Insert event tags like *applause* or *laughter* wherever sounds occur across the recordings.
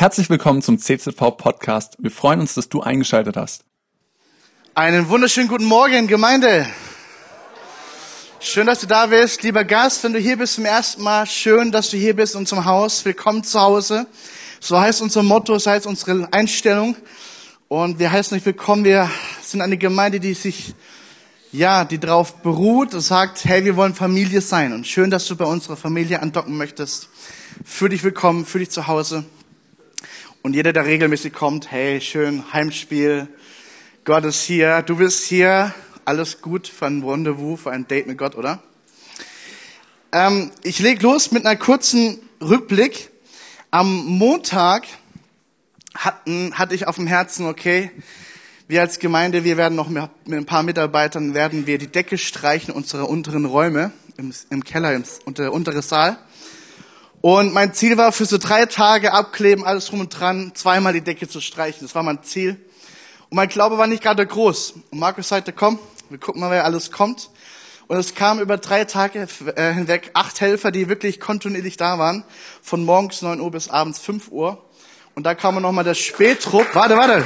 Herzlich willkommen zum CZV Podcast. Wir freuen uns, dass du eingeschaltet hast. Einen wunderschönen guten Morgen, Gemeinde. Schön, dass du da bist. Lieber Gast, wenn du hier bist zum ersten Mal, schön, dass du hier bist in unserem Haus. Willkommen zu Hause. So heißt unser Motto, so heißt unsere Einstellung. Und wir heißen euch willkommen. Wir sind eine Gemeinde, die sich, ja, die darauf beruht und sagt, hey, wir wollen Familie sein. Und schön, dass du bei unserer Familie andocken möchtest. Fühl dich willkommen, fühl dich zu Hause. Und jeder, der regelmäßig kommt, hey, schön, Heimspiel, Gott ist hier, du bist hier, alles gut für ein Rendezvous, für ein Date mit Gott, oder? Ähm, ich leg los mit einer kurzen Rückblick. Am Montag hatten, hatte ich auf dem Herzen, okay, wir als Gemeinde, wir werden noch mit, ein paar Mitarbeitern, werden wir die Decke streichen unserer unteren Räume im, im Keller, im unter, untere Saal. Und mein Ziel war, für so drei Tage abkleben, alles drum und dran, zweimal die Decke zu streichen. Das war mein Ziel. Und mein Glaube war nicht gerade groß. Und Markus sagte, komm, wir gucken mal, wer alles kommt. Und es kamen über drei Tage äh, hinweg acht Helfer, die wirklich kontinuierlich da waren, von morgens neun Uhr bis abends fünf Uhr. Und da kam noch mal der Spättrupp. Warte, warte.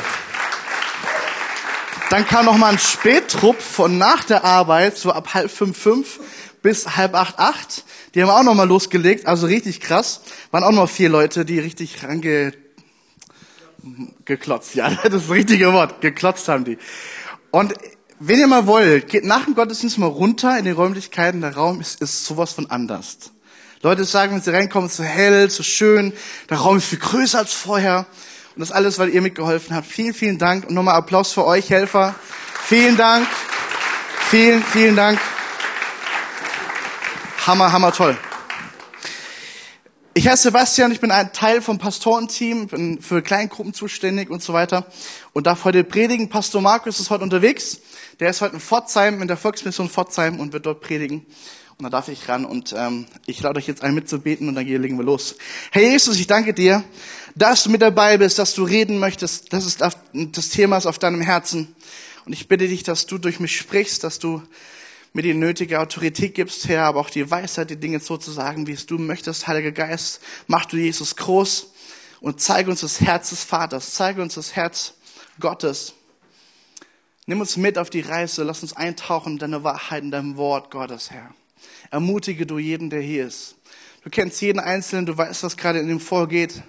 Dann kam noch mal ein Spättrupp von nach der Arbeit, so ab halb fünf, fünf bis halb acht, acht. Die haben auch noch mal losgelegt, also richtig krass. Waren auch noch vier Leute, die richtig range geklotzt. Ja, *laughs* das ist das richtige Wort. Geklotzt haben die. Und wenn ihr mal wollt, geht nach dem Gottesdienst mal runter in die Räumlichkeiten. Der Raum ist, ist sowas von anders. Leute sagen, wenn sie reinkommen, so hell, so schön. Der Raum ist viel größer als vorher. Und das alles, weil ihr mitgeholfen habt. Vielen, vielen Dank. Und nochmal Applaus für euch, Helfer. Vielen Dank. Vielen, vielen Dank. Hammer, hammer toll. Ich heiße Sebastian, ich bin ein Teil vom Pastorenteam, bin für Kleingruppen zuständig und so weiter und darf heute predigen. Pastor Markus ist heute unterwegs. Der ist heute in Pforzheim, in der Volksmission Pforzheim und wird dort predigen. Und da darf ich ran und ähm, ich lade euch jetzt ein mitzubeten und dann legen wir los. Herr Jesus, ich danke dir, dass du mit dabei bist, dass du reden möchtest, dass es das Thema ist auf deinem Herzen. Und ich bitte dich, dass du durch mich sprichst, dass du mir die nötige Autorität gibst, Herr, aber auch die Weisheit, die Dinge so zu sagen, wie es du möchtest, Heiliger Geist. Mach du Jesus groß und zeige uns das Herz des Vaters, zeige uns das Herz Gottes. Nimm uns mit auf die Reise, lass uns eintauchen in deine Wahrheit, in deinem Wort, Gottes, Herr. Ermutige du jeden, der hier ist. Du kennst jeden Einzelnen, du weißt, was gerade in ihm vorgeht,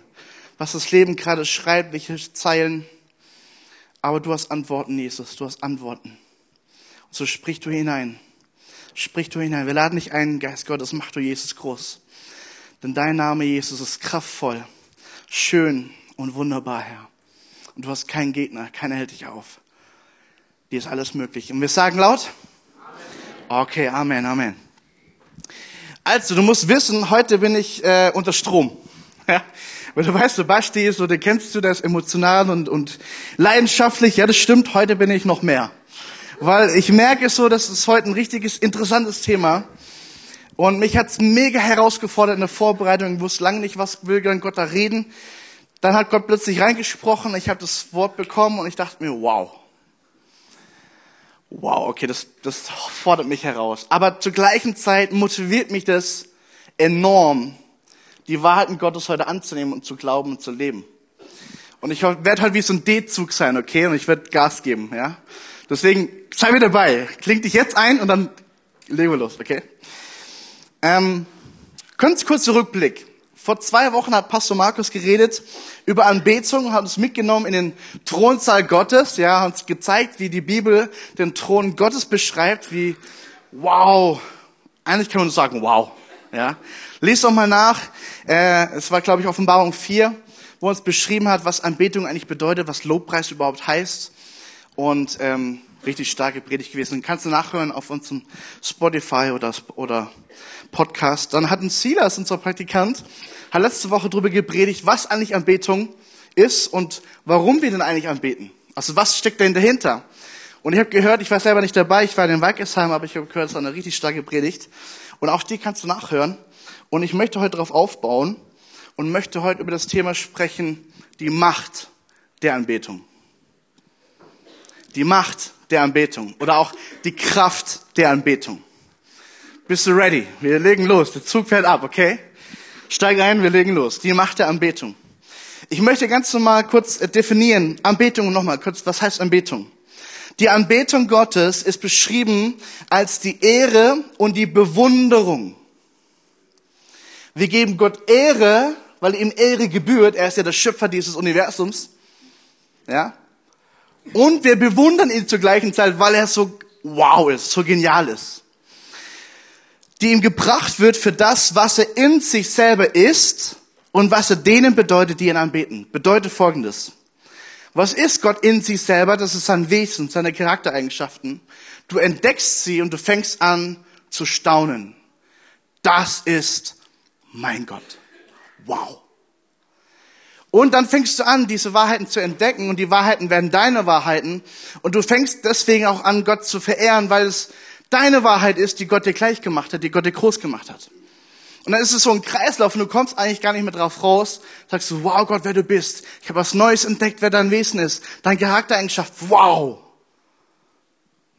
was das Leben gerade schreibt, welche Zeilen. Aber du hast Antworten, Jesus, du hast Antworten. Und so sprich du hinein. Sprich du hinein. Wir laden dich ein, Geist Gottes, mach du Jesus groß. Denn dein Name, Jesus, ist kraftvoll, schön und wunderbar, Herr. Und du hast keinen Gegner, keiner hält dich auf. Dir ist alles möglich. Und wir sagen laut? Okay, Amen, Amen. Also, du musst wissen, heute bin ich äh, unter Strom. *laughs* Ja, weil du weißt, Basti ist so, kennst du, ist emotional und, und leidenschaftlich. Ja, das stimmt, heute bin ich noch mehr weil ich merke so, das ist heute ein richtiges, interessantes Thema. Und mich hat's mega herausgefordert in der Vorbereitung. Ich wusste lange nicht, was will denn Gott da reden. Dann hat Gott plötzlich reingesprochen. Ich habe das Wort bekommen und ich dachte mir, wow. Wow, okay, das, das fordert mich heraus. Aber zur gleichen Zeit motiviert mich das enorm, die Wahrheiten Gottes heute anzunehmen und zu glauben und zu leben. Und ich werde halt wie so ein D-Zug sein, okay? Und ich werde Gas geben, ja? Deswegen sei mir dabei. Kling dich jetzt ein und dann legen wir los, okay? Ähm, ganz kurzer Rückblick. Vor zwei Wochen hat Pastor Markus geredet über Anbetung, hat uns mitgenommen in den Thronsaal Gottes, ja, hat uns gezeigt, wie die Bibel den Thron Gottes beschreibt, wie, wow, eigentlich kann man nur sagen, wow, ja. Lest doch mal nach, äh, es war, glaube ich, Offenbarung 4, wo uns beschrieben hat, was Anbetung eigentlich bedeutet, was Lobpreis überhaupt heißt und ähm, richtig starke Predigt gewesen. Kannst du nachhören auf unserem Spotify oder, oder Podcast. Dann hat ein Silas, unser Praktikant, hat letzte Woche darüber gepredigt, was eigentlich Anbetung ist und warum wir denn eigentlich anbeten. Also was steckt denn dahinter? Und ich habe gehört, ich war selber nicht dabei, ich war in den Weikesheim, aber ich habe gehört, es war eine richtig starke Predigt. Und auch die kannst du nachhören. Und ich möchte heute darauf aufbauen und möchte heute über das Thema sprechen, die Macht der Anbetung die Macht der Anbetung oder auch die Kraft der Anbetung. Bist du ready? Wir legen los. Der Zug fährt ab, okay? Steig ein, wir legen los. Die Macht der Anbetung. Ich möchte ganz normal kurz äh, definieren, Anbetung nochmal kurz, was heißt Anbetung? Die Anbetung Gottes ist beschrieben als die Ehre und die Bewunderung. Wir geben Gott Ehre, weil ihm Ehre gebührt. Er ist ja der Schöpfer dieses Universums. Ja? Und wir bewundern ihn zur gleichen Zeit, weil er so wow ist, so genial ist. Die ihm gebracht wird für das, was er in sich selber ist und was er denen bedeutet, die ihn anbeten. Bedeutet Folgendes. Was ist Gott in sich selber? Das ist sein Wesen, seine Charaktereigenschaften. Du entdeckst sie und du fängst an zu staunen. Das ist mein Gott. Wow. Und dann fängst du an, diese Wahrheiten zu entdecken und die Wahrheiten werden deine Wahrheiten. Und du fängst deswegen auch an, Gott zu verehren, weil es deine Wahrheit ist, die Gott dir gleich gemacht hat, die Gott dir groß gemacht hat. Und dann ist es so ein Kreislauf und du kommst eigentlich gar nicht mehr drauf raus. Sagst du, wow Gott, wer du bist. Ich habe was Neues entdeckt, wer dein Wesen ist. Dein Charaktereigenschaft, wow.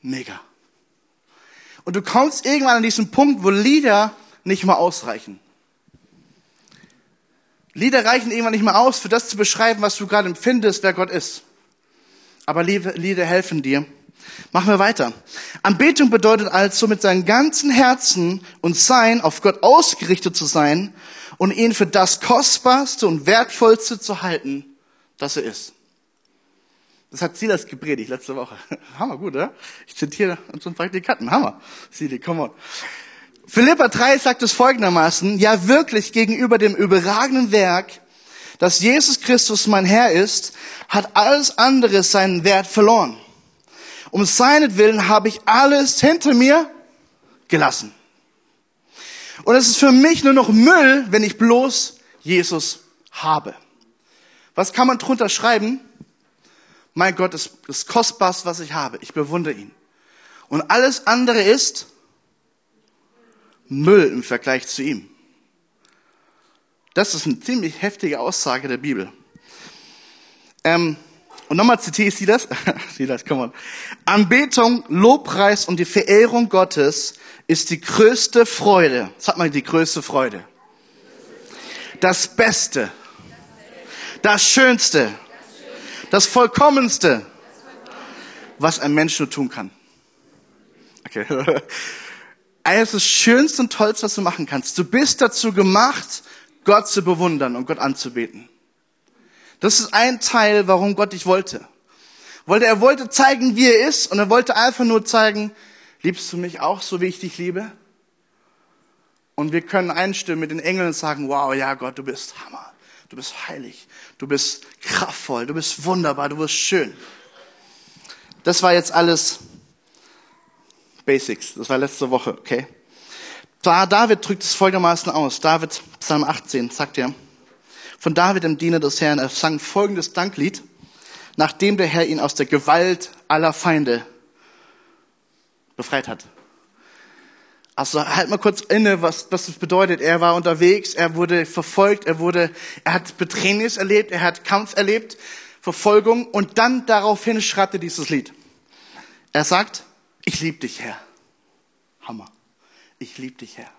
Mega. Und du kommst irgendwann an diesen Punkt, wo Lieder nicht mehr ausreichen. Lieder reichen irgendwann nicht mehr aus, für das zu beschreiben, was du gerade empfindest, wer Gott ist. Aber Lieder helfen dir. Machen wir weiter. Anbetung bedeutet also, mit seinem ganzen Herzen und Sein auf Gott ausgerichtet zu sein und ihn für das Kostbarste und Wertvollste zu halten, das er ist. Das hat Silas gepredigt letzte Woche. *laughs* Hammer, gut, oder? Ich zitiere unseren Praktikanten. Hammer. Silas, come on. Philippa 3 sagt es folgendermaßen, ja wirklich gegenüber dem überragenden Werk, dass Jesus Christus mein Herr ist, hat alles andere seinen Wert verloren. Um seinetwillen habe ich alles hinter mir gelassen. Und es ist für mich nur noch Müll, wenn ich bloß Jesus habe. Was kann man drunter schreiben? Mein Gott ist das Kostbarste, was ich habe. Ich bewundere ihn. Und alles andere ist Müll im Vergleich zu ihm. Das ist eine ziemlich heftige Aussage der Bibel. Ähm, und nochmal zitiere ich Sie das. *laughs* Come on. Anbetung, Lobpreis und die Verehrung Gottes ist die größte Freude. Sag mal die größte Freude. Das Beste. Das Schönste. Das Vollkommenste, was ein Mensch nur tun kann. Okay. *laughs* Es ist das Schönste und Tollste, was du machen kannst. Du bist dazu gemacht, Gott zu bewundern und Gott anzubeten. Das ist ein Teil, warum Gott dich wollte. Wollte, er wollte zeigen, wie er ist und er wollte einfach nur zeigen, liebst du mich auch so, wie ich dich liebe? Und wir können einstimmen mit den Engeln und sagen, wow, ja Gott, du bist Hammer. Du bist heilig. Du bist kraftvoll. Du bist wunderbar. Du bist schön. Das war jetzt alles Basics. Das war letzte Woche, okay? Da David drückt es folgendermaßen aus. David, Psalm 18, sagt er, von David, dem Diener des Herrn, er sang folgendes Danklied, nachdem der Herr ihn aus der Gewalt aller Feinde befreit hat. Also halt mal kurz inne, was, was das bedeutet. Er war unterwegs, er wurde verfolgt, er wurde, er hat Bedrängnis erlebt, er hat Kampf erlebt, Verfolgung und dann daraufhin schreibt er dieses Lied. Er sagt, ich liebe dich, Herr. Hammer. Ich liebe dich, Herr.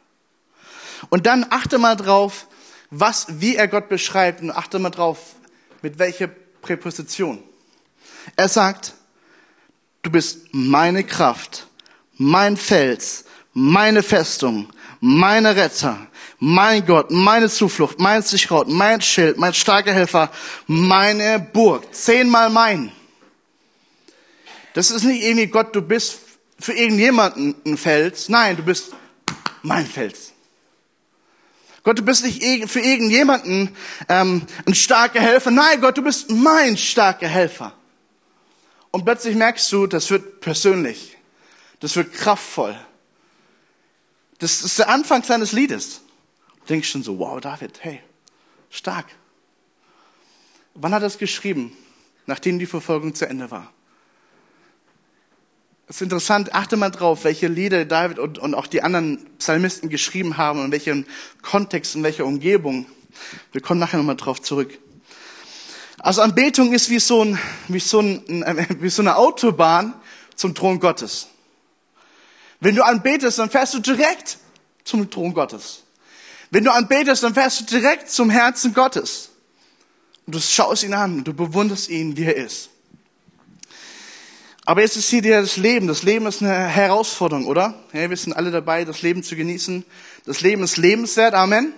Und dann achte mal drauf, was, wie er Gott beschreibt und achte mal drauf, mit welcher Präposition. Er sagt, du bist meine Kraft, mein Fels, meine Festung, meine Retter, mein Gott, meine Zuflucht, mein Sicherheit, mein Schild, mein starker Helfer, meine Burg. Zehnmal mein. Das ist nicht irgendwie Gott, du bist für irgendjemanden ein Fels. Nein, du bist mein Fels. Gott, du bist nicht für irgendjemanden ähm, ein starker Helfer. Nein, Gott, du bist mein starker Helfer. Und plötzlich merkst du, das wird persönlich. Das wird kraftvoll. Das ist der Anfang seines Liedes. Du denkst schon so, wow, David, hey, stark. Wann hat er es geschrieben? Nachdem die Verfolgung zu Ende war. Es ist interessant, achte mal drauf, welche Lieder David und, und auch die anderen Psalmisten geschrieben haben und in welchem Kontext, in welcher Umgebung. Wir kommen nachher nochmal drauf zurück. Also Anbetung ist wie so, ein, wie, so ein, *laughs* wie so eine Autobahn zum Thron Gottes. Wenn du anbetest, dann fährst du direkt zum Thron Gottes. Wenn du anbetest, dann fährst du direkt zum Herzen Gottes. Und du schaust ihn an, du bewunderst ihn, wie er ist. Aber jetzt ist hier das Leben. Das Leben ist eine Herausforderung, oder? Ja, wir sind alle dabei, das Leben zu genießen. Das Leben ist lebenswert. Amen.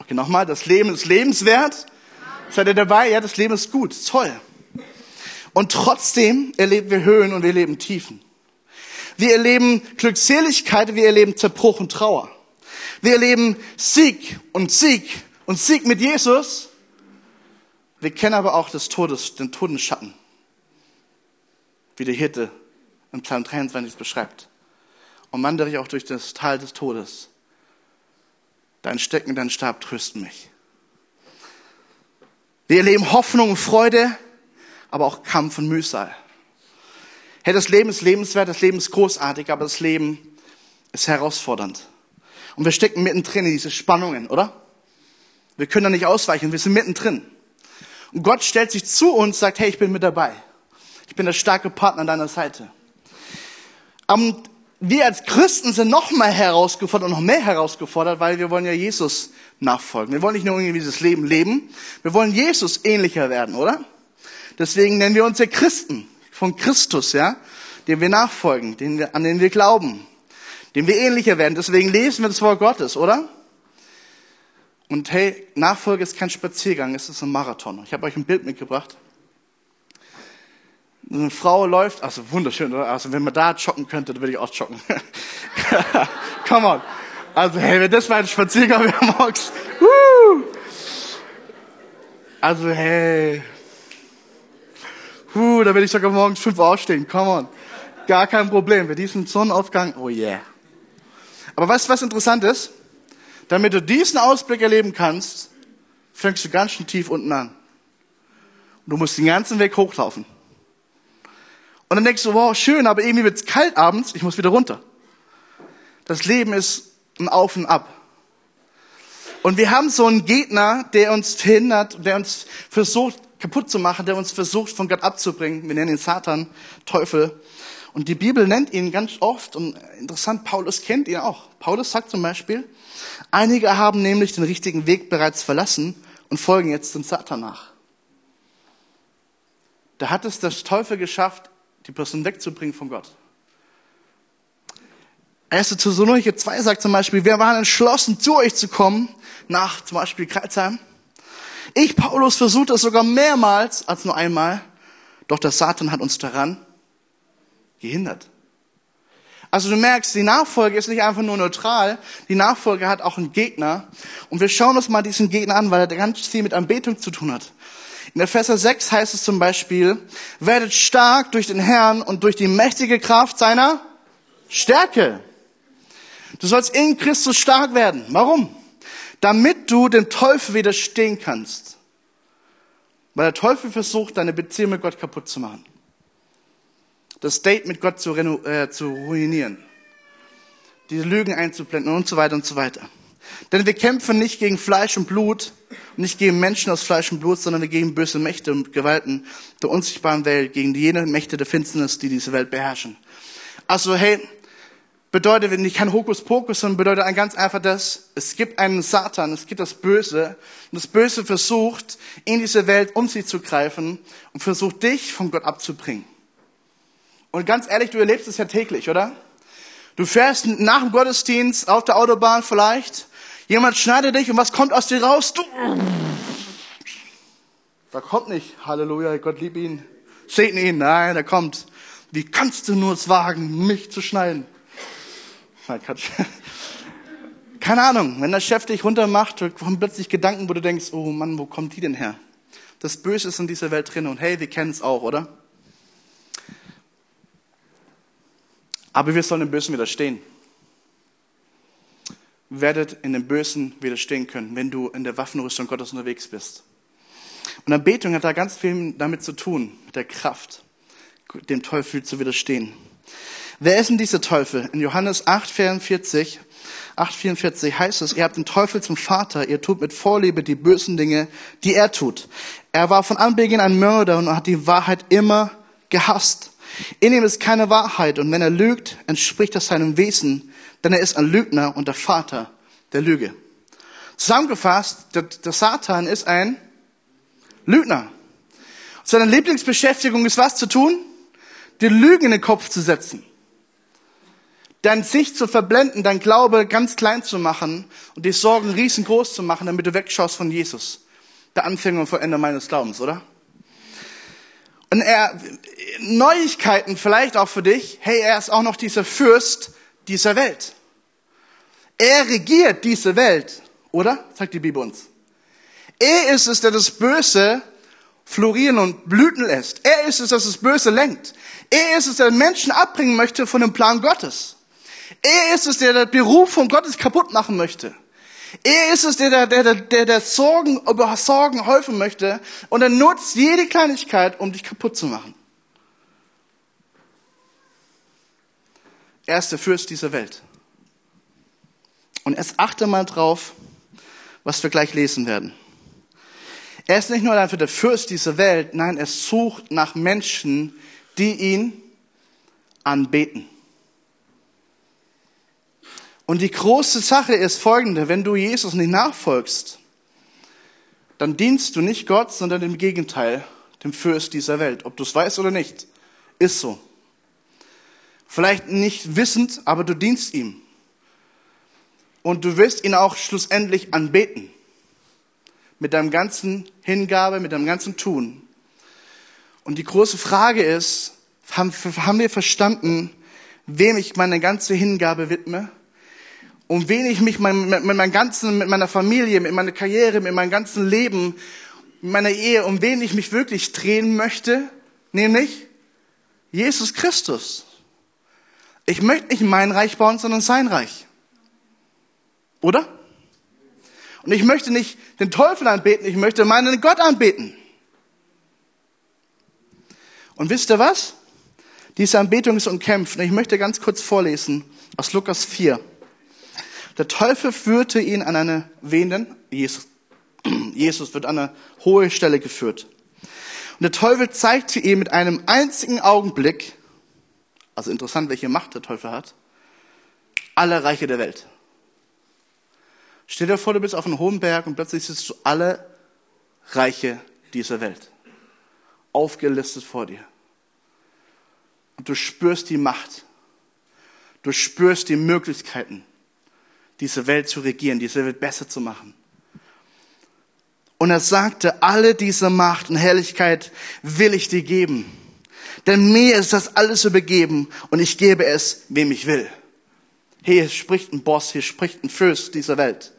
Okay, nochmal. Das Leben ist lebenswert. Amen. Seid ihr dabei? Ja, das Leben ist gut. Toll. Und trotzdem erleben wir Höhen und wir erleben Tiefen. Wir erleben Glückseligkeit, wir erleben Zerbruch und Trauer. Wir erleben Sieg und Sieg und Sieg mit Jesus. Wir kennen aber auch des Todes, den Todesschatten wie der Hirte in Psalm 23 beschreibt. Und wandere ich auch durch das Tal des Todes. Dein Stecken, dein Stab trösten mich. Wir erleben Hoffnung und Freude, aber auch Kampf und Mühsal. Hey, das Leben ist lebenswert, das Leben ist großartig, aber das Leben ist herausfordernd. Und wir stecken mittendrin in diese Spannungen, oder? Wir können da nicht ausweichen, wir sind mittendrin. Und Gott stellt sich zu uns, sagt, hey, ich bin mit dabei. Ich bin der starke Partner an deiner Seite. Und wir als Christen sind noch mal herausgefordert und noch mehr herausgefordert, weil wir wollen ja Jesus nachfolgen. Wir wollen nicht nur irgendwie dieses Leben leben, wir wollen Jesus ähnlicher werden, oder? Deswegen nennen wir uns ja Christen von Christus, ja, dem wir nachfolgen, den wir, an den wir glauben, dem wir ähnlicher werden. Deswegen lesen wir das Wort Gottes, oder? Und hey, Nachfolge ist kein Spaziergang, es ist ein Marathon. Ich habe euch ein Bild mitgebracht eine Frau läuft, also wunderschön, oder? Also wenn man da joggen könnte, dann würde ich auch joggen. *laughs* Come on. Also hey, wenn das mein Spaziergang wäre *laughs* morgens. Woo! Also hey. Huh, da werde ich sogar morgens fünf aufstehen. Come on. Gar kein Problem. Bei diesem Sonnenaufgang, oh yeah. Aber weißt du, was interessant ist? Damit du diesen Ausblick erleben kannst, fängst du ganz schön tief unten an. Und du musst den ganzen Weg hochlaufen. Und dann denkst du, wow, schön, aber irgendwie wird's kalt abends, ich muss wieder runter. Das Leben ist ein Auf und Ab. Und wir haben so einen Gegner, der uns verhindert, der uns versucht kaputt zu machen, der uns versucht von Gott abzubringen. Wir nennen ihn Satan, Teufel. Und die Bibel nennt ihn ganz oft, und interessant, Paulus kennt ihn auch. Paulus sagt zum Beispiel, einige haben nämlich den richtigen Weg bereits verlassen und folgen jetzt dem Satan nach. Da hat es der Teufel geschafft, die Person wegzubringen von Gott. 1. Thessalonicher 2 sagt zum Beispiel, wir waren entschlossen, zu euch zu kommen, nach zum Beispiel Kreuzheim. Ich, Paulus, versuchte es sogar mehrmals als nur einmal, doch der Satan hat uns daran gehindert. Also du merkst, die Nachfolge ist nicht einfach nur neutral, die Nachfolge hat auch einen Gegner. Und wir schauen uns mal diesen Gegner an, weil er ganz viel mit Anbetung zu tun hat. In Epheser 6 heißt es zum Beispiel, werdet stark durch den Herrn und durch die mächtige Kraft seiner Stärke. Du sollst in Christus stark werden. Warum? Damit du dem Teufel widerstehen kannst. Weil der Teufel versucht, deine Beziehung mit Gott kaputt zu machen. Das Date mit Gott zu, äh, zu ruinieren. Diese Lügen einzublenden und so weiter und so weiter. Denn wir kämpfen nicht gegen Fleisch und Blut, nicht gegen Menschen aus Fleisch und Blut, sondern gegen böse Mächte und Gewalten der unsichtbaren Welt, gegen jene Mächte der Finsternis, die diese Welt beherrschen. Also hey, bedeutet nicht kein Hokuspokus, sondern bedeutet ganz einfach das, es gibt einen Satan, es gibt das Böse und das Böse versucht, in diese Welt um sie zu greifen und versucht, dich von Gott abzubringen. Und ganz ehrlich, du erlebst es ja täglich, oder? Du fährst nach dem Gottesdienst auf der Autobahn vielleicht Jemand schneidet dich und was kommt aus dir raus? Du. Da kommt nicht, Halleluja, Gott liebt ihn, segne ihn. Nein, da kommt, wie kannst du nur es wagen, mich zu schneiden? *laughs* Keine Ahnung, wenn der Chef dich runtermacht, kommen plötzlich Gedanken, wo du denkst, oh Mann, wo kommt die denn her? Das Böse ist in dieser Welt drin und hey, wir kennen es auch, oder? Aber wir sollen dem Bösen widerstehen werdet in dem Bösen widerstehen können, wenn du in der Waffenrüstung Gottes unterwegs bist. Und Anbetung hat da ganz viel damit zu tun, mit der Kraft, dem Teufel zu widerstehen. Wer ist denn dieser Teufel? In Johannes 8, 44, 8, 44 heißt es, ihr habt den Teufel zum Vater, ihr tut mit Vorliebe die bösen Dinge, die er tut. Er war von Anbeginn ein Mörder und hat die Wahrheit immer gehasst. In ihm ist keine Wahrheit und wenn er lügt, entspricht das seinem Wesen, denn er ist ein Lügner und der Vater der Lüge. Zusammengefasst, der, der Satan ist ein Lügner. Seine Lieblingsbeschäftigung ist was zu tun? Die Lügen in den Kopf zu setzen. Dein Sicht zu verblenden, dein Glaube ganz klein zu machen und die Sorgen riesengroß zu machen, damit du wegschaust von Jesus. Der Anfänger und Vollender meines Glaubens, oder? Und er, Neuigkeiten vielleicht auch für dich. Hey, er ist auch noch dieser Fürst dieser Welt. Er regiert diese Welt, oder? Sagt die Bibel uns. Er ist es, der das Böse florieren und blüten lässt. Er ist es, der das Böse lenkt. Er ist es, der Menschen abbringen möchte von dem Plan Gottes. Er ist es, der den Beruf von Gottes kaputt machen möchte. Er ist es, der der, der, der, der Sorgen über Sorgen häufen möchte und er nutzt jede Kleinigkeit, um dich kaputt zu machen. Er ist der Fürst dieser Welt. Und jetzt achte mal drauf, was wir gleich lesen werden. Er ist nicht nur einfach der Fürst dieser Welt, nein, er sucht nach Menschen, die ihn anbeten. Und die große Sache ist folgende, wenn du Jesus nicht nachfolgst, dann dienst du nicht Gott, sondern im Gegenteil, dem Fürst dieser Welt. Ob du es weißt oder nicht, ist so. Vielleicht nicht wissend, aber du dienst ihm. Und du wirst ihn auch schlussendlich anbeten. Mit deinem ganzen Hingabe, mit deinem ganzen Tun. Und die große Frage ist, haben, wir verstanden, wem ich meine ganze Hingabe widme? Um wen ich mich mein, mit, meinem ganzen, mit meiner Familie, mit meiner Karriere, mit meinem ganzen Leben, mit meiner Ehe, um wen ich mich wirklich drehen möchte? Nämlich Jesus Christus. Ich möchte nicht mein Reich bauen, sondern sein Reich. Oder? Und ich möchte nicht den Teufel anbeten, ich möchte meinen Gott anbeten. Und wisst ihr was? Diese Anbetung ist umkämpft. Und ich möchte ganz kurz vorlesen aus Lukas 4. Der Teufel führte ihn an eine, wen Jesus. *clears throat* Jesus wird an eine hohe Stelle geführt. Und der Teufel zeigte ihm mit einem einzigen Augenblick, also interessant, welche Macht der Teufel hat, alle Reiche der Welt. Stell dir vor, du bist auf einem hohen Berg und plötzlich siehst du alle Reiche dieser Welt. Aufgelistet vor dir. Und du spürst die Macht. Du spürst die Möglichkeiten, diese Welt zu regieren, diese Welt besser zu machen. Und er sagte, alle diese Macht und Herrlichkeit will ich dir geben. Denn mir ist das alles übergeben und ich gebe es, wem ich will. Hier spricht ein Boss, hier spricht ein Fürst dieser Welt.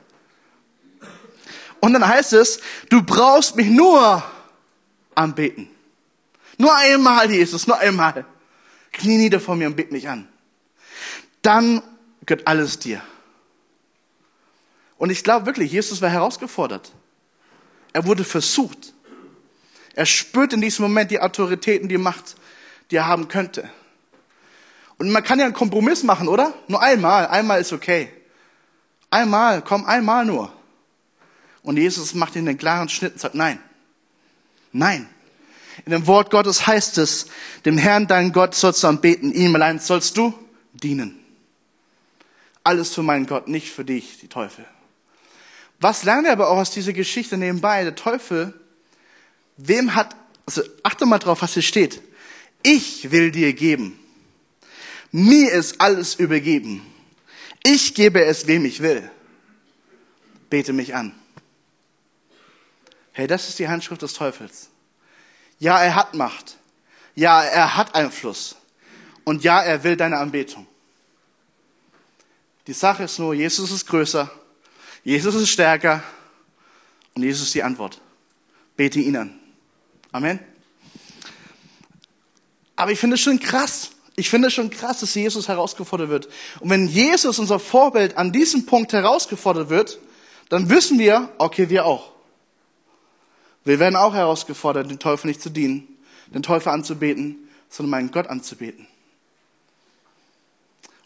Und dann heißt es, du brauchst mich nur anbeten. Nur einmal, Jesus, nur einmal. Knie nieder vor mir und bet mich an. Dann gehört alles dir. Und ich glaube wirklich, Jesus war herausgefordert. Er wurde versucht. Er spürt in diesem Moment die Autoritäten, die Macht, die er haben könnte. Und man kann ja einen Kompromiss machen, oder? Nur einmal. Einmal ist okay. Einmal, komm, einmal nur. Und Jesus macht ihn den klaren Schnitt und sagt, nein. Nein. In dem Wort Gottes heißt es, dem Herrn, deinen Gott sollst du anbeten, ihm allein sollst du dienen. Alles für meinen Gott, nicht für dich, die Teufel. Was lernen wir aber auch aus dieser Geschichte nebenbei? Der Teufel, wem hat, also achte mal drauf, was hier steht. Ich will dir geben. Mir ist alles übergeben. Ich gebe es, wem ich will. Bete mich an. Hey, das ist die Handschrift des Teufels. Ja, er hat Macht. Ja, er hat Einfluss. Und ja, er will deine Anbetung. Die Sache ist nur, Jesus ist größer Jesus ist stärker und Jesus ist die Antwort. Bete ihn an. Amen. Aber ich finde es schon krass. Ich finde es schon krass, dass Jesus herausgefordert wird. Und wenn Jesus, unser Vorbild, an diesem Punkt herausgefordert wird, dann wissen wir, okay, wir auch. Wir werden auch herausgefordert, den Teufel nicht zu dienen, den Teufel anzubeten, sondern meinen Gott anzubeten.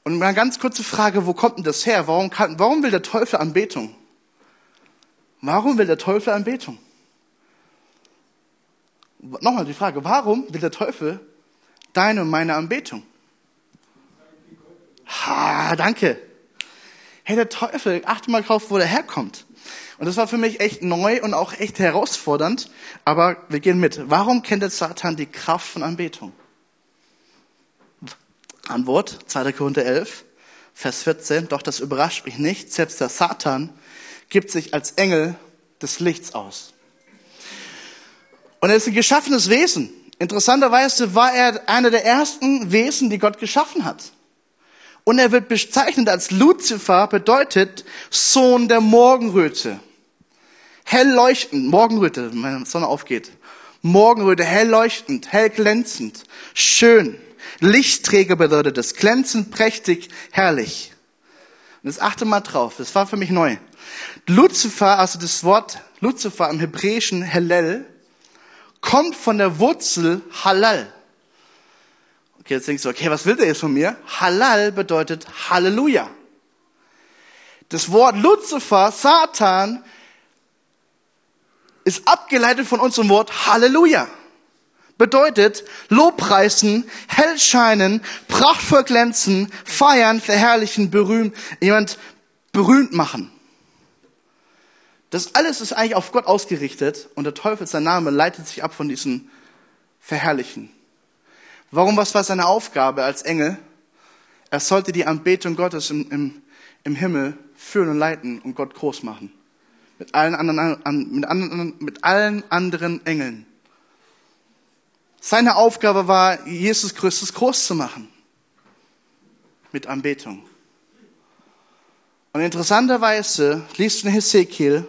Und eine ganz kurze Frage, wo kommt denn das her? Warum, kann, warum will der Teufel Anbetung? Warum will der Teufel Anbetung? Nochmal die Frage, warum will der Teufel deine und meine Anbetung? Ha, danke. Hey, der Teufel, achte mal drauf, wo der herkommt. Und das war für mich echt neu und auch echt herausfordernd. Aber wir gehen mit. Warum kennt der Satan die Kraft von Anbetung? Antwort, 2. Korinther 11, Vers 14. Doch das überrascht mich nicht. Selbst der Satan gibt sich als Engel des Lichts aus. Und er ist ein geschaffenes Wesen. Interessanterweise war er einer der ersten Wesen, die Gott geschaffen hat. Und er wird bezeichnet als Luzifer, bedeutet Sohn der Morgenröte. Hell leuchtend, Morgenröte, wenn die Sonne aufgeht. Morgenröte, hell leuchtend, hell glänzend, schön. Lichtträger bedeutet es, glänzend, prächtig, herrlich. Und das achte mal drauf, das war für mich neu. Luzifer, also das Wort Luzifer im Hebräischen Hellel, kommt von der Wurzel Halal. Okay, jetzt denkst du, okay, was will der jetzt von mir? Halal bedeutet Halleluja. Das Wort Luzifer, Satan, ist abgeleitet von unserem Wort Halleluja. Bedeutet Lobpreisen, hell scheinen, prachtvoll glänzen, feiern, verherrlichen, berühmen, jemand berühmt machen. Das alles ist eigentlich auf Gott ausgerichtet und der Teufel, sein Name, leitet sich ab von diesem Verherrlichen. Warum, was war seine Aufgabe als Engel? Er sollte die Anbetung Gottes im, im, im Himmel führen und leiten und Gott groß machen. Mit allen anderen, mit, anderen, mit allen anderen Engeln. Seine Aufgabe war, Jesus Christus groß zu machen. Mit Anbetung. Und interessanterweise liest du in Hesekiel,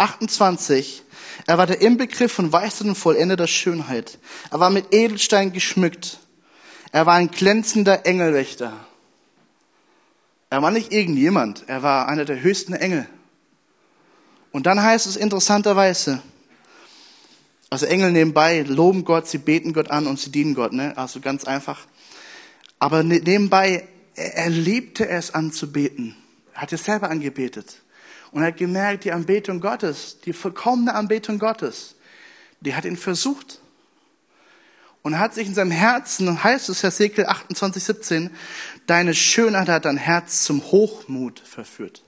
28. Er war der Inbegriff von Weisheit und vollendeter Schönheit. Er war mit Edelstein geschmückt. Er war ein glänzender Engelwächter. Er war nicht irgendjemand. Er war einer der höchsten Engel. Und dann heißt es interessanterweise, also Engel nebenbei loben Gott, sie beten Gott an und sie dienen Gott, ne? Also ganz einfach. Aber ne, nebenbei, er liebte es anzubeten. Er hat es selber angebetet. Und er hat gemerkt, die Anbetung Gottes, die vollkommene Anbetung Gottes, die hat ihn versucht. Und hat sich in seinem Herzen, heißt es Hesekiel 28, 17, deine Schönheit hat dein Herz zum Hochmut verführt.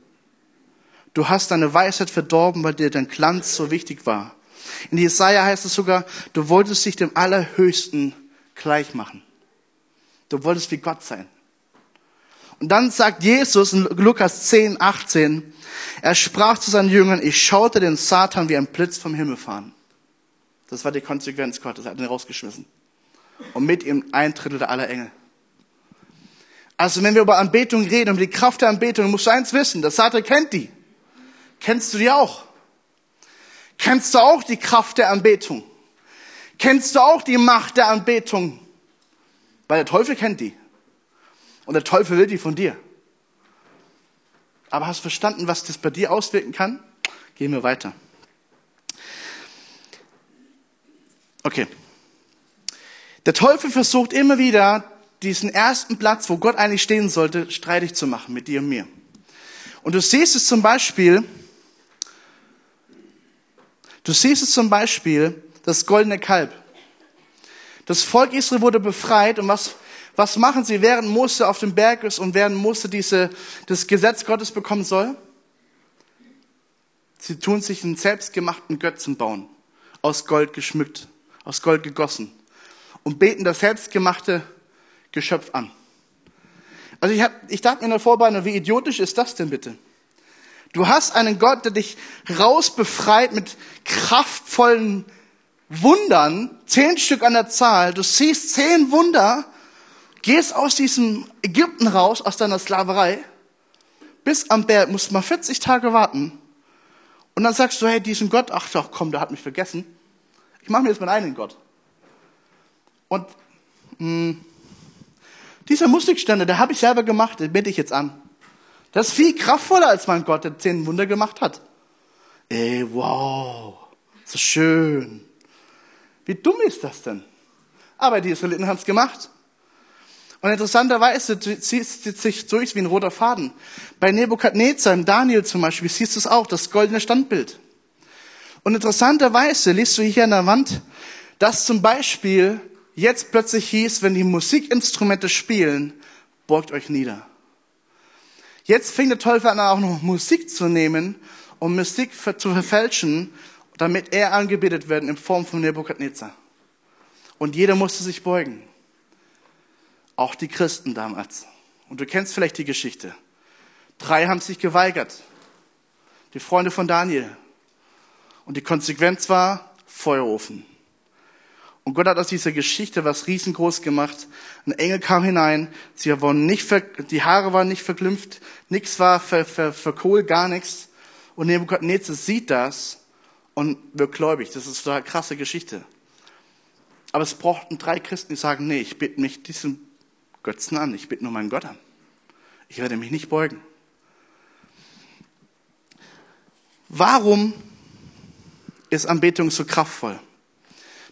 Du hast deine Weisheit verdorben, weil dir dein Glanz so wichtig war. In Jesaja heißt es sogar, du wolltest dich dem Allerhöchsten gleich machen. Du wolltest wie Gott sein. Und dann sagt Jesus in Lukas 10, 18, er sprach zu seinen Jüngern, ich schaute den Satan wie ein Blitz vom Himmel fahren. Das war die Konsequenz Gottes, er hat ihn rausgeschmissen. Und mit ihm ein Drittel aller Engel. Also wenn wir über Anbetung reden, um die Kraft der Anbetung, musst du eins wissen, der Satan kennt die. Kennst du die auch? Kennst du auch die Kraft der Anbetung? Kennst du auch die Macht der Anbetung? Weil der Teufel kennt die. Und der Teufel will die von dir. Aber hast du verstanden, was das bei dir auswirken kann? Gehen wir weiter. Okay. Der Teufel versucht immer wieder, diesen ersten Platz, wo Gott eigentlich stehen sollte, streitig zu machen mit dir und mir. Und du siehst es zum Beispiel, du siehst es zum Beispiel, das goldene Kalb. Das Volk Israel wurde befreit und was was machen sie, während Mose auf dem Berg ist und während Mose diese, das Gesetz Gottes bekommen soll? Sie tun sich einen selbstgemachten Götzen bauen, aus Gold geschmückt, aus Gold gegossen und beten das selbstgemachte Geschöpf an. Also ich, hab, ich dachte mir in der Vorbereitung, wie idiotisch ist das denn bitte? Du hast einen Gott, der dich rausbefreit mit kraftvollen Wundern, zehn Stück an der Zahl. Du siehst zehn Wunder gehst aus diesem Ägypten raus, aus deiner Sklaverei, bis am Berg, musst mal 40 Tage warten. Und dann sagst du, hey, diesen Gott, ach doch, komm, der hat mich vergessen. Ich mache mir jetzt meinen eigenen Gott. Und mh, hm, dieser Musikstände, der habe ich selber gemacht, den bete ich jetzt an. Das ist viel kraftvoller als mein Gott, der zehn Wunder gemacht hat. Ey, wow, so schön. Wie dumm ist das denn? Aber die Israeliten haben es gemacht. Und interessanterweise zieht sich durch wie ein roter Faden. Bei Nebukadnezar, im Daniel zum Beispiel, siehst du es auch, das goldene Standbild. Und interessanterweise liest du hier an der Wand, dass zum Beispiel jetzt plötzlich hieß, wenn die Musikinstrumente spielen, beugt euch nieder. Jetzt fing der Teufel an, auch noch Musik zu nehmen um Mystik zu verfälschen, damit er angebetet werden in Form von Nebukadnezar. Und jeder musste sich beugen. Auch die Christen damals. Und du kennst vielleicht die Geschichte. Drei haben sich geweigert. Die Freunde von Daniel. Und die Konsequenz war Feuerofen. Und Gott hat aus dieser Geschichte was riesengroß gemacht. Ein Engel kam hinein, sie waren nicht ver, die Haare waren nicht verglimpft, nichts war ver, ver, verkohlt, gar nichts. Und Nebukadnezar sieht das und wird gläubig. Das ist eine krasse Geschichte. Aber es brauchten drei Christen, die sagen, nee, ich bitte mich diesem Götzen an, ich bitte nur meinen Gott an. Ich werde mich nicht beugen. Warum ist Anbetung so kraftvoll?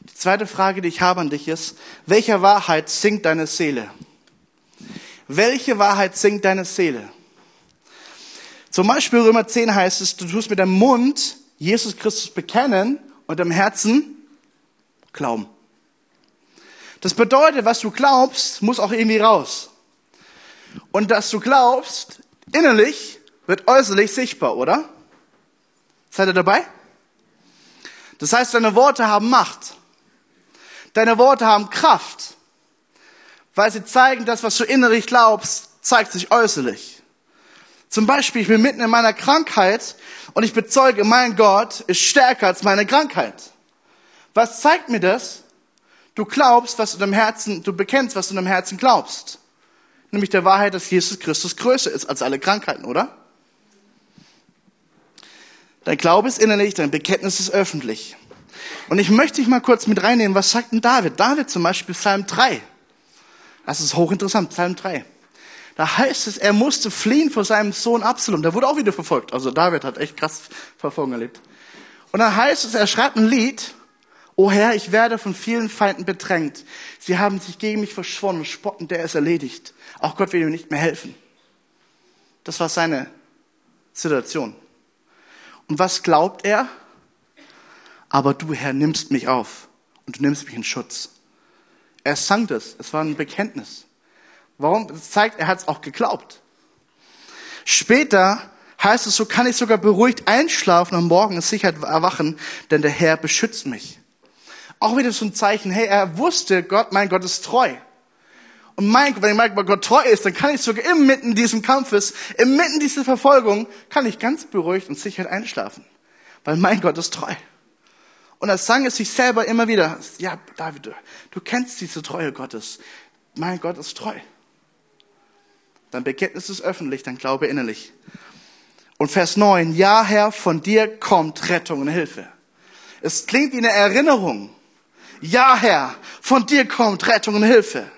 Die zweite Frage, die ich habe an dich ist, welcher Wahrheit singt deine Seele? Welche Wahrheit singt deine Seele? Zum Beispiel Römer 10 heißt es, du tust mit deinem Mund Jesus Christus bekennen und im Herzen glauben. Das bedeutet, was du glaubst, muss auch irgendwie raus. Und dass du glaubst, innerlich wird äußerlich sichtbar, oder? Seid ihr dabei? Das heißt, deine Worte haben Macht. Deine Worte haben Kraft, weil sie zeigen, dass was du innerlich glaubst, zeigt sich äußerlich. Zum Beispiel, ich bin mitten in meiner Krankheit und ich bezeuge, mein Gott ist stärker als meine Krankheit. Was zeigt mir das? Du glaubst, was du in deinem Herzen, du bekennst, was du in deinem Herzen glaubst. Nämlich der Wahrheit, dass Jesus Christus größer ist als alle Krankheiten, oder? Dein Glaube ist innerlich, dein Bekenntnis ist öffentlich. Und ich möchte dich mal kurz mit reinnehmen, was sagt denn David? David zum Beispiel Psalm 3. Das ist hochinteressant, Psalm 3. Da heißt es, er musste fliehen vor seinem Sohn Absalom. Der wurde auch wieder verfolgt. Also David hat echt krass Verfolgung erlebt. Und dann heißt es, er schreibt ein Lied. O Herr, ich werde von vielen Feinden bedrängt. Sie haben sich gegen mich verschworen und spotten, der ist erledigt. Auch Gott will ihm nicht mehr helfen. Das war seine Situation. Und was glaubt er? aber du, Herr, nimmst mich auf und du nimmst mich in Schutz. Er sang das, es war ein Bekenntnis. Warum? Das zeigt, er hat es auch geglaubt. Später heißt es, so kann ich sogar beruhigt einschlafen und morgen in Sicherheit erwachen, denn der Herr beschützt mich. Auch wieder so ein Zeichen, hey, er wusste, Gott, mein Gott ist treu. Und mein, wenn mein Gott treu ist, dann kann ich sogar inmitten dieses Kampfes, inmitten dieser Verfolgung, kann ich ganz beruhigt und sicher einschlafen. Weil mein Gott ist treu. Und er sang es sich selber immer wieder. Ja, David, du, du kennst diese Treue Gottes. Mein Gott ist treu. Dein Bekenntnis ist öffentlich, dein Glaube innerlich. Und Vers 9, ja Herr, von dir kommt Rettung und Hilfe. Es klingt wie eine Erinnerung. Ja Herr, von dir kommt Rettung und Hilfe.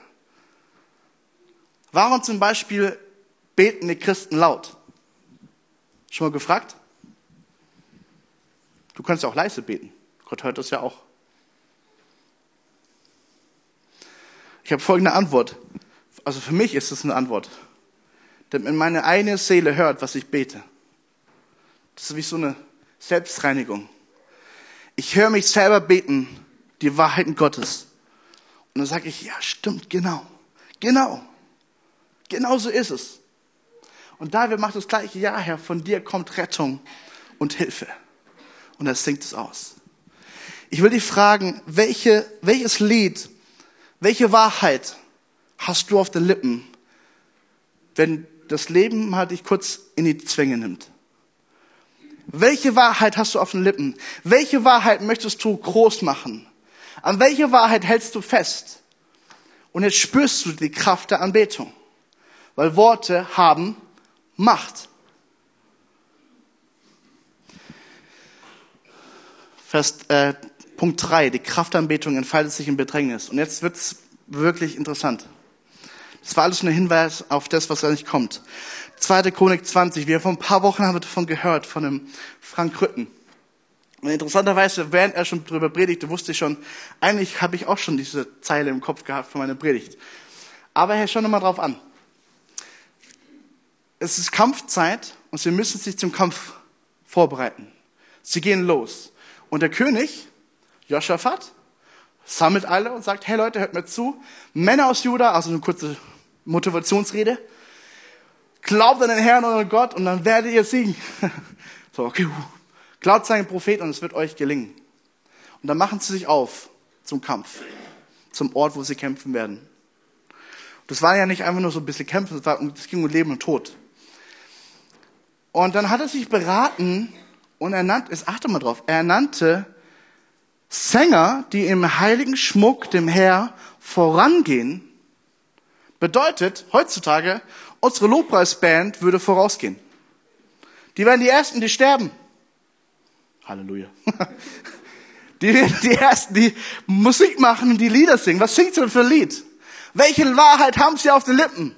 Warum zum Beispiel beten die Christen laut? Schon mal gefragt? Du kannst ja auch leise beten. Gott hört das ja auch. Ich habe folgende Antwort. Also für mich ist es eine Antwort. Denn wenn meine eine Seele hört, was ich bete, das ist wie so eine Selbstreinigung. Ich höre mich selber beten, die Wahrheiten Gottes. Und dann sage ich, ja, stimmt, genau. Genau. Genau so ist es. Und David macht das gleiche, ja, Herr, von dir kommt Rettung und Hilfe. Und er singt es aus. Ich will dich fragen, welche, welches Lied, welche Wahrheit hast du auf den Lippen, wenn das Leben mal dich kurz in die Zwänge nimmt? Welche Wahrheit hast du auf den Lippen? Welche Wahrheit möchtest du groß machen? An welche Wahrheit hältst du fest? Und jetzt spürst du die Kraft der Anbetung. Weil Worte haben Macht. Vers äh, Punkt 3, die Kraftanbetung entfaltet sich im Bedrängnis. Und jetzt wird's wirklich interessant. Das war alles nur ein Hinweis auf das, was da nicht kommt. Zweite Chronik 20, wir vor ein paar Wochen haben davon gehört, von dem Frank Rütten. Und interessanterweise, während er schon darüber predigte, wusste ich schon, eigentlich habe ich auch schon diese Zeile im Kopf gehabt von meiner Predigt. Aber Herr, schau nochmal drauf an. Es ist Kampfzeit und sie müssen sich zum Kampf vorbereiten. Sie gehen los. Und der König Joschafat sammelt alle und sagt, hey Leute, hört mir zu. Männer aus Juda, also eine kurze Motivationsrede. Glaubt an den Herrn, euren Gott, und dann werdet ihr siegen. *laughs* So, okay, Glaubt seinen Prophet und es wird euch gelingen. Und dann machen sie sich auf zum Kampf, zum Ort, wo sie kämpfen werden. Das war ja nicht einfach nur so ein bisschen kämpfen, es, ging um Leben und Tod. Und dann hat er sich beraten und er nannte, es achte mal drauf, er nannte Sänger, die im heiligen Schmuck dem Herr vorangehen. Bedeutet, heutzutage, unsere Lobpreisband würde vorausgehen. Die wären die Ersten, die sterben. Halleluja. *laughs* Die, die Ersten, die Musik machen die Lieder singen. Was singt sie denn für ein Lied? Welche Wahrheit haben sie auf den Lippen?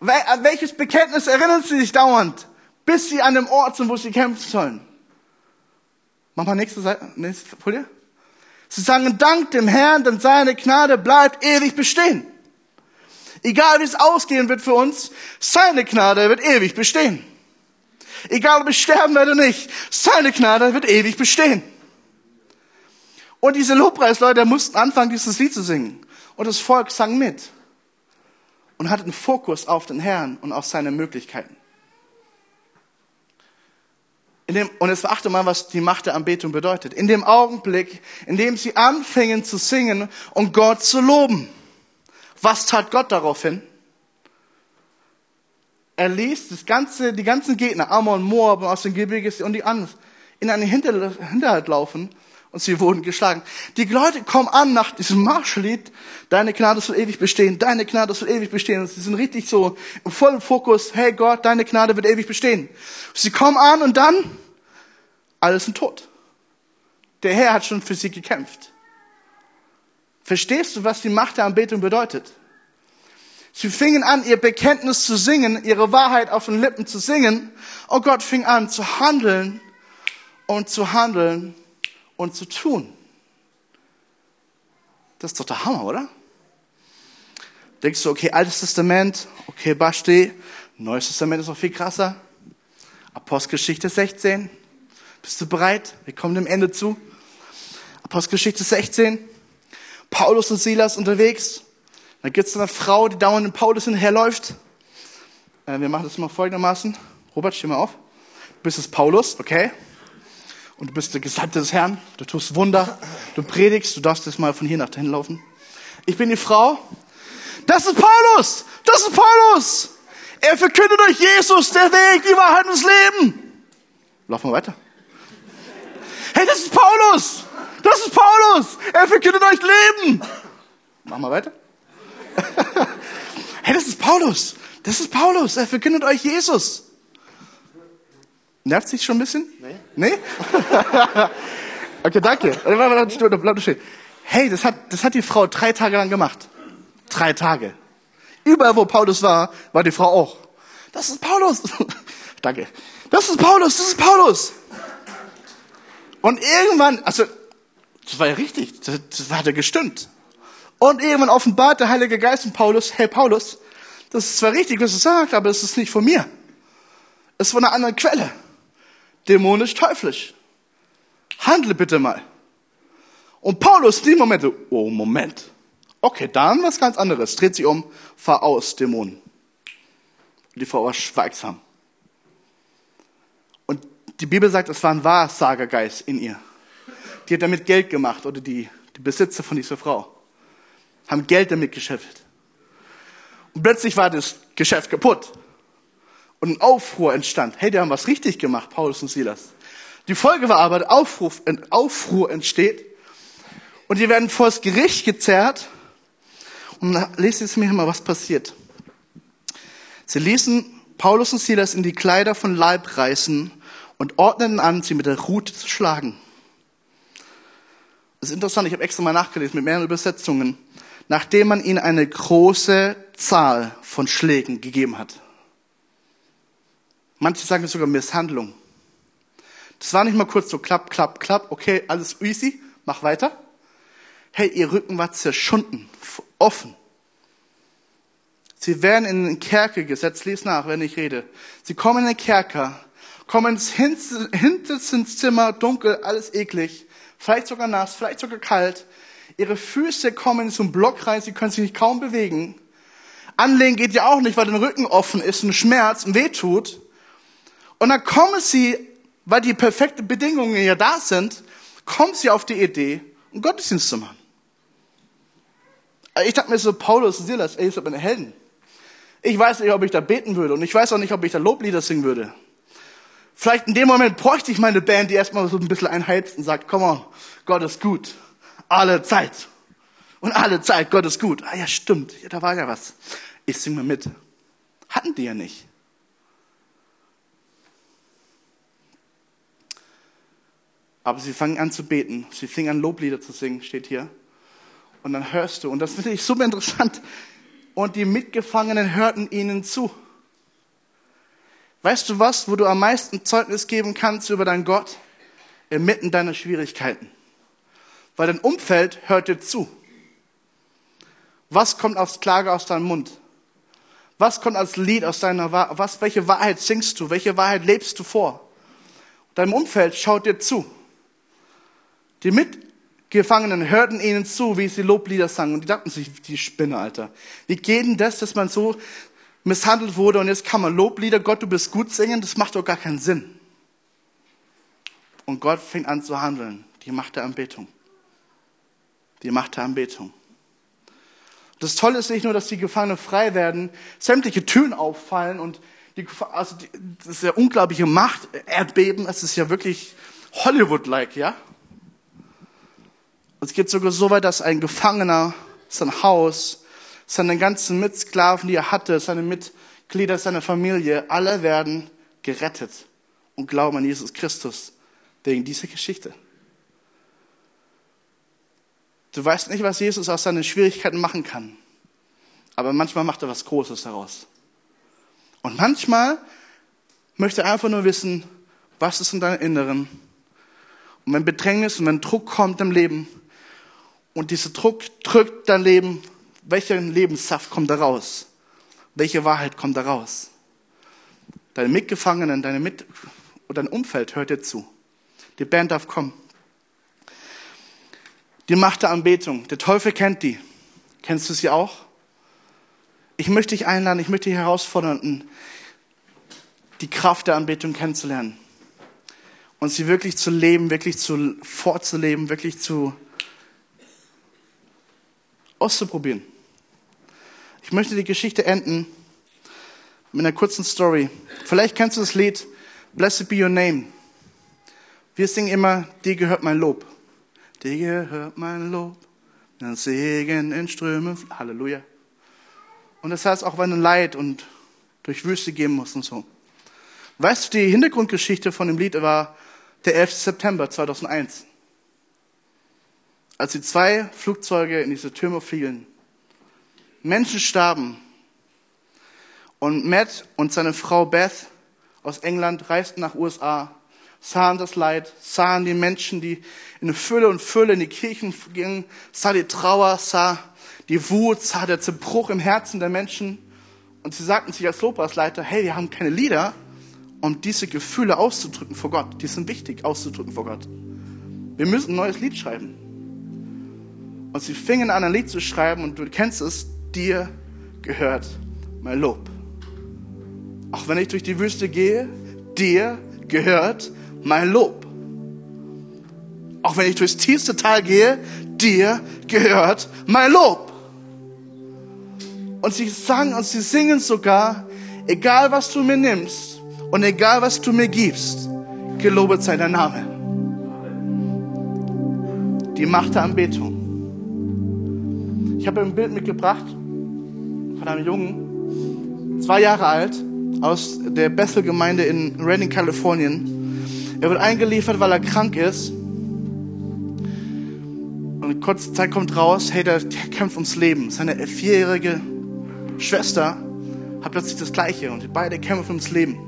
Welches Bekenntnis erinnern sie sich dauernd, bis sie an dem Ort sind, wo sie kämpfen sollen? Mach mal nächste Seite, nächste Folie. Sie sagen Dank dem Herrn, denn seine Gnade bleibt ewig bestehen. Egal wie es ausgehen wird für uns, seine Gnade wird ewig bestehen. Egal ob ich sterben werde oder nicht, seine Gnade wird ewig bestehen. Und diese Lobpreisleute mussten anfangen, dieses Lied zu singen. Und das Volk sang mit. Und hatte einen Fokus auf den Herrn und auf seine Möglichkeiten. Dem, und jetzt beachte mal, was die Macht der Anbetung bedeutet. In dem Augenblick, in dem sie anfingen zu singen und Gott zu loben. Was tat Gott daraufhin? Er ließ das ganze, die ganzen Gegner, Ammon, Moab aus dem Gebirge und die anderen, in einen Hinterhalt laufen und sie wurden geschlagen. Die Leute kommen an nach diesem Marschlied, deine Gnade soll ewig bestehen, deine Gnade soll ewig bestehen. Und sie sind richtig so im vollen Fokus, hey Gott, deine Gnade wird ewig bestehen. Sie kommen an und dann, alles sind tot. Der Herr hat schon für sie gekämpft. Verstehst du, was die Macht der Anbetung bedeutet? Sie fingen an, ihr Bekenntnis zu singen, ihre Wahrheit auf den Lippen zu singen. Und Gott fing an zu handeln und zu handeln und zu tun. Das ist doch der Hammer, oder? Denkst du, okay, Altes Testament, okay, Basti, Neues Testament ist noch viel krasser. Apostelgeschichte 16. Bist du bereit? Wir kommen dem Ende zu. Apostelgeschichte 16. Paulus und Silas unterwegs. Dann gibt es eine Frau, die dauernd in Paulus hinterherläuft. Äh, wir machen das mal folgendermaßen. Robert, steh mal auf. Du bist es Paulus, okay? Und du bist der Gesandte des Herrn. Du tust Wunder. Du predigst. Du darfst jetzt mal von hier nach dahin laufen. Ich bin die Frau. Das ist Paulus! Das ist Paulus! Er verkündet euch Jesus, der Weg, die Wahrheit und das Leben. Lauf mal weiter. Hey, das ist Paulus! Das ist Paulus! Er verkündet euch Leben! Mach mal weiter. *laughs* hey, das ist Paulus. Das ist Paulus. Er verkündet euch Jesus. Nervt sich schon ein bisschen? Nee. Nee? *laughs* okay, danke. Bleib stehen. Hey, das hat, das hat die Frau drei Tage lang gemacht. Drei Tage. Überall, wo Paulus war, war die Frau auch. Das ist Paulus. *laughs* danke. Das ist Paulus, das ist Paulus. Und irgendwann, also, das war ja richtig, das, das hat er gestimmt. Und irgendwann offenbart der Heilige Geist in Paulus, hey Paulus, das ist zwar richtig, was du sagst, aber es ist nicht von mir. Es ist von einer anderen Quelle. Dämonisch, teuflisch. Handle bitte mal. Und Paulus, die Momente, oh Moment. Okay, dann was ganz anderes. Dreht sich um, fahr aus, Dämonen. Und die Frau war schweigsam. Und die Bibel sagt, es war ein Wahrsagergeist in ihr. Die hat damit Geld gemacht, oder die, die Besitzer von dieser Frau haben Geld damit geschäft. Und plötzlich war das Geschäft kaputt. Und ein Aufruhr entstand. Hey, die haben was richtig gemacht, Paulus und Silas. Die Folge war aber, Aufruf, ein Aufruhr entsteht. Und die werden vor das Gericht gezerrt. Und lest jetzt mir mal, was passiert. Sie ließen Paulus und Silas in die Kleider von Leib reißen und ordneten an, sie mit der Rute zu schlagen. Das ist interessant, ich habe extra mal nachgelesen mit mehreren Übersetzungen nachdem man ihnen eine große Zahl von Schlägen gegeben hat. Manche sagen sogar Misshandlung. Das war nicht mal kurz so klapp, klapp, klapp, okay, alles easy, mach weiter. Hey, ihr Rücken war zerschunden, offen. Sie werden in den Kerker gesetzt, lies nach, wenn ich rede. Sie kommen in den Kerker, kommen ins hinterste Zimmer, dunkel, alles eklig, vielleicht sogar nass, vielleicht sogar kalt. Ihre Füße kommen zum Block rein, sie können sich kaum bewegen. Anlegen geht ja auch nicht, weil der Rücken offen ist und Schmerz und wehtut. Und dann kommen sie weil die perfekten Bedingungen ja da sind, kommt sie auf die Idee, einen Gottesdienst zu machen. Ich dachte mir so, Paulus und Silas, ey, ihr seid meine Helden. Ich weiß nicht, ob ich da beten würde und ich weiß auch nicht, ob ich da Loblieder singen würde. Vielleicht in dem Moment bräuchte ich meine Band, die erstmal so ein bisschen einheizt und sagt, komm on, Gott ist gut. Alle Zeit. Und alle Zeit, Gott ist gut. Ah ja, stimmt. Ja, da war ja was. Ich singe mal mit. Hatten die ja nicht. Aber sie fangen an zu beten. Sie fingen an, Loblieder zu singen, steht hier. Und dann hörst du, und das finde ich super interessant, und die Mitgefangenen hörten ihnen zu. Weißt du was, wo du am meisten Zeugnis geben kannst über deinen Gott? Inmitten deiner Schwierigkeiten. Weil dein Umfeld hört dir zu. Was kommt aufs Klage aus deinem Mund? Was kommt als Lied aus deiner Wahrheit? Welche Wahrheit singst du? Welche Wahrheit lebst du vor? Dein Umfeld schaut dir zu. Die Mitgefangenen hörten ihnen zu, wie sie Loblieder sangen. Und die dachten sich, die Spinne, Alter. Wie geht denn das, dass man so misshandelt wurde und jetzt kann man Loblieder, Gott, du bist gut singen? Das macht doch gar keinen Sinn. Und Gott fängt an zu handeln. Die Macht der Anbetung. Die Macht der Anbetung. Das Tolle ist nicht nur, dass die Gefangenen frei werden, sämtliche Türen auffallen und die, also die, das ist ja unglaubliche Macht, Erdbeben, es ist ja wirklich Hollywood-like, ja? Es geht sogar so weit, dass ein Gefangener sein Haus, seine ganzen Mitsklaven, die er hatte, seine Mitglieder, seine Familie, alle werden gerettet und glauben an Jesus Christus wegen dieser Geschichte. Du weißt nicht, was Jesus aus seinen Schwierigkeiten machen kann. Aber manchmal macht er was Großes daraus. Und manchmal möchte er einfach nur wissen, was ist in deinem Inneren. Und wenn Bedrängnis und wenn Druck kommt im Leben und dieser Druck drückt dein Leben, welcher Lebenssaft kommt da raus? Welche Wahrheit kommt da raus? Deine Mitgefangenen, deine Mit oder dein Umfeld hört dir zu. Die Band darf kommen. Die Macht der Anbetung. Der Teufel kennt die. Kennst du sie auch? Ich möchte dich einladen, ich möchte dich herausfordern, die Kraft der Anbetung kennenzulernen. Und sie wirklich zu leben, wirklich zu, vorzuleben, wirklich zu auszuprobieren. Ich möchte die Geschichte enden mit einer kurzen Story. Vielleicht kennst du das Lied Blessed be your name. Wir singen immer, dir gehört mein Lob. Dir gehört mein Lob, ein Segen in Strömen. Halleluja. Und das heißt, auch wenn du Leid und durch Wüste gehen musst und so. Weißt du, die Hintergrundgeschichte von dem Lied war der 11. September 2001. Als die zwei Flugzeuge in diese Türme fielen. Menschen starben. Und Matt und seine Frau Beth aus England reisten nach USA sahen das Leid, sahen die Menschen, die in Fülle und Fülle in die Kirchen gingen, sah die Trauer, sah die Wut, sah der Zerbruch im Herzen der Menschen. Und sie sagten sich als Lobpreisleiter, hey, wir haben keine Lieder, um diese Gefühle auszudrücken vor Gott. Die sind wichtig auszudrücken vor Gott. Wir müssen ein neues Lied schreiben. Und sie fingen an, ein Lied zu schreiben und du kennst es, dir gehört mein Lob. Auch wenn ich durch die Wüste gehe, dir gehört mein Lob. Auch wenn ich durchs tiefste Tal gehe, dir gehört mein Lob. Und sie sagen und sie singen sogar, egal was du mir nimmst und egal was du mir gibst, gelobet sei dein Name. Die Macht der Anbetung. Ich habe ein Bild mitgebracht von einem Jungen, zwei Jahre alt, aus der Bethel-Gemeinde in Redding, Kalifornien. Er wird eingeliefert, weil er krank ist. Und in kurzer Zeit kommt raus, hey, der, der kämpft ums Leben. Seine vierjährige Schwester hat plötzlich das Gleiche und beide kämpfen ums Leben.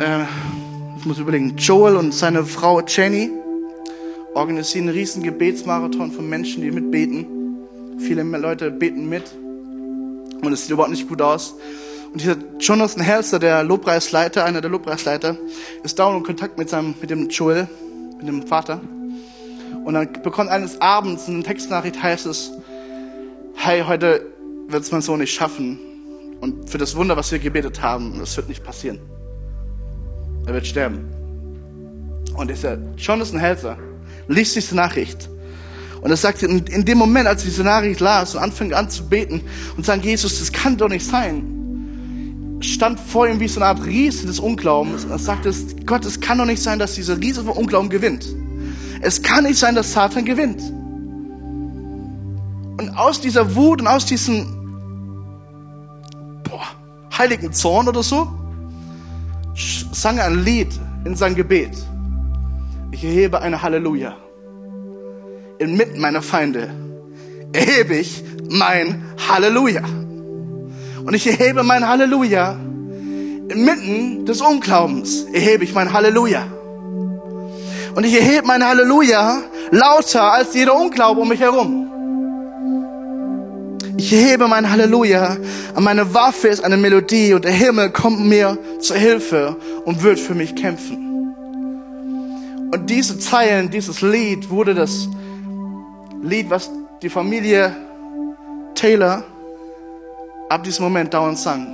Äh, ich muss überlegen, Joel und seine Frau Jenny organisieren einen riesen Gebetsmarathon von Menschen, die mitbeten. Viele Leute beten mit und es sieht überhaupt nicht gut aus. Und dieser Jonathan Helser, der Lobpreisleiter, einer der Lobpreisleiter, ist dauernd in Kontakt mit seinem, mit dem Joel, mit dem Vater. Und dann bekommt eines Abends eine Textnachricht, heißt es, hey, heute wird es mein Sohn nicht schaffen. Und für das Wunder, was wir gebetet haben, das wird nicht passieren. er wird sterben. Und dieser Jonathan Helser liest diese Nachricht. Und er sagt, in, in dem Moment, als er diese Nachricht las und anfing an zu beten und sagen, Jesus, das kann doch nicht sein, stand vor ihm wie so eine Art Riese des Unglaubens. Und sagte, Gott, es kann doch nicht sein, dass dieser Riese vom Unglauben gewinnt. Es kann nicht sein, dass Satan gewinnt. Und aus dieser Wut und aus diesem boah, heiligen Zorn oder so, sang er ein Lied in sein Gebet. Ich erhebe eine Halleluja. Inmitten meiner Feinde erhebe ich mein Halleluja. Und ich erhebe mein Halleluja. Inmitten des Unglaubens erhebe ich mein Halleluja. Und ich erhebe mein Halleluja lauter als jeder Unglaube um mich herum. Ich erhebe mein Halleluja, und meine Waffe ist eine Melodie und der Himmel kommt mir zur Hilfe und wird für mich kämpfen. Und diese Zeilen, dieses Lied wurde das Lied, was die Familie Taylor ab diesem Moment dauernd sang.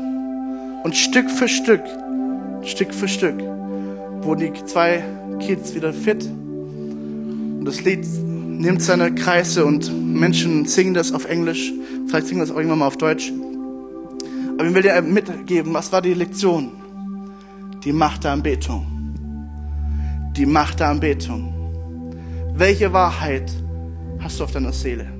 Und Stück für Stück, Stück für Stück wurden die zwei Kids wieder fit. Und das Lied nimmt seine Kreise und Menschen singen das auf Englisch. Vielleicht singen das auch irgendwann mal auf Deutsch. Aber ich will dir mitgeben, was war die Lektion? Die Macht der Anbetung. Die Macht der Anbetung. Welche Wahrheit hast du auf deiner Seele?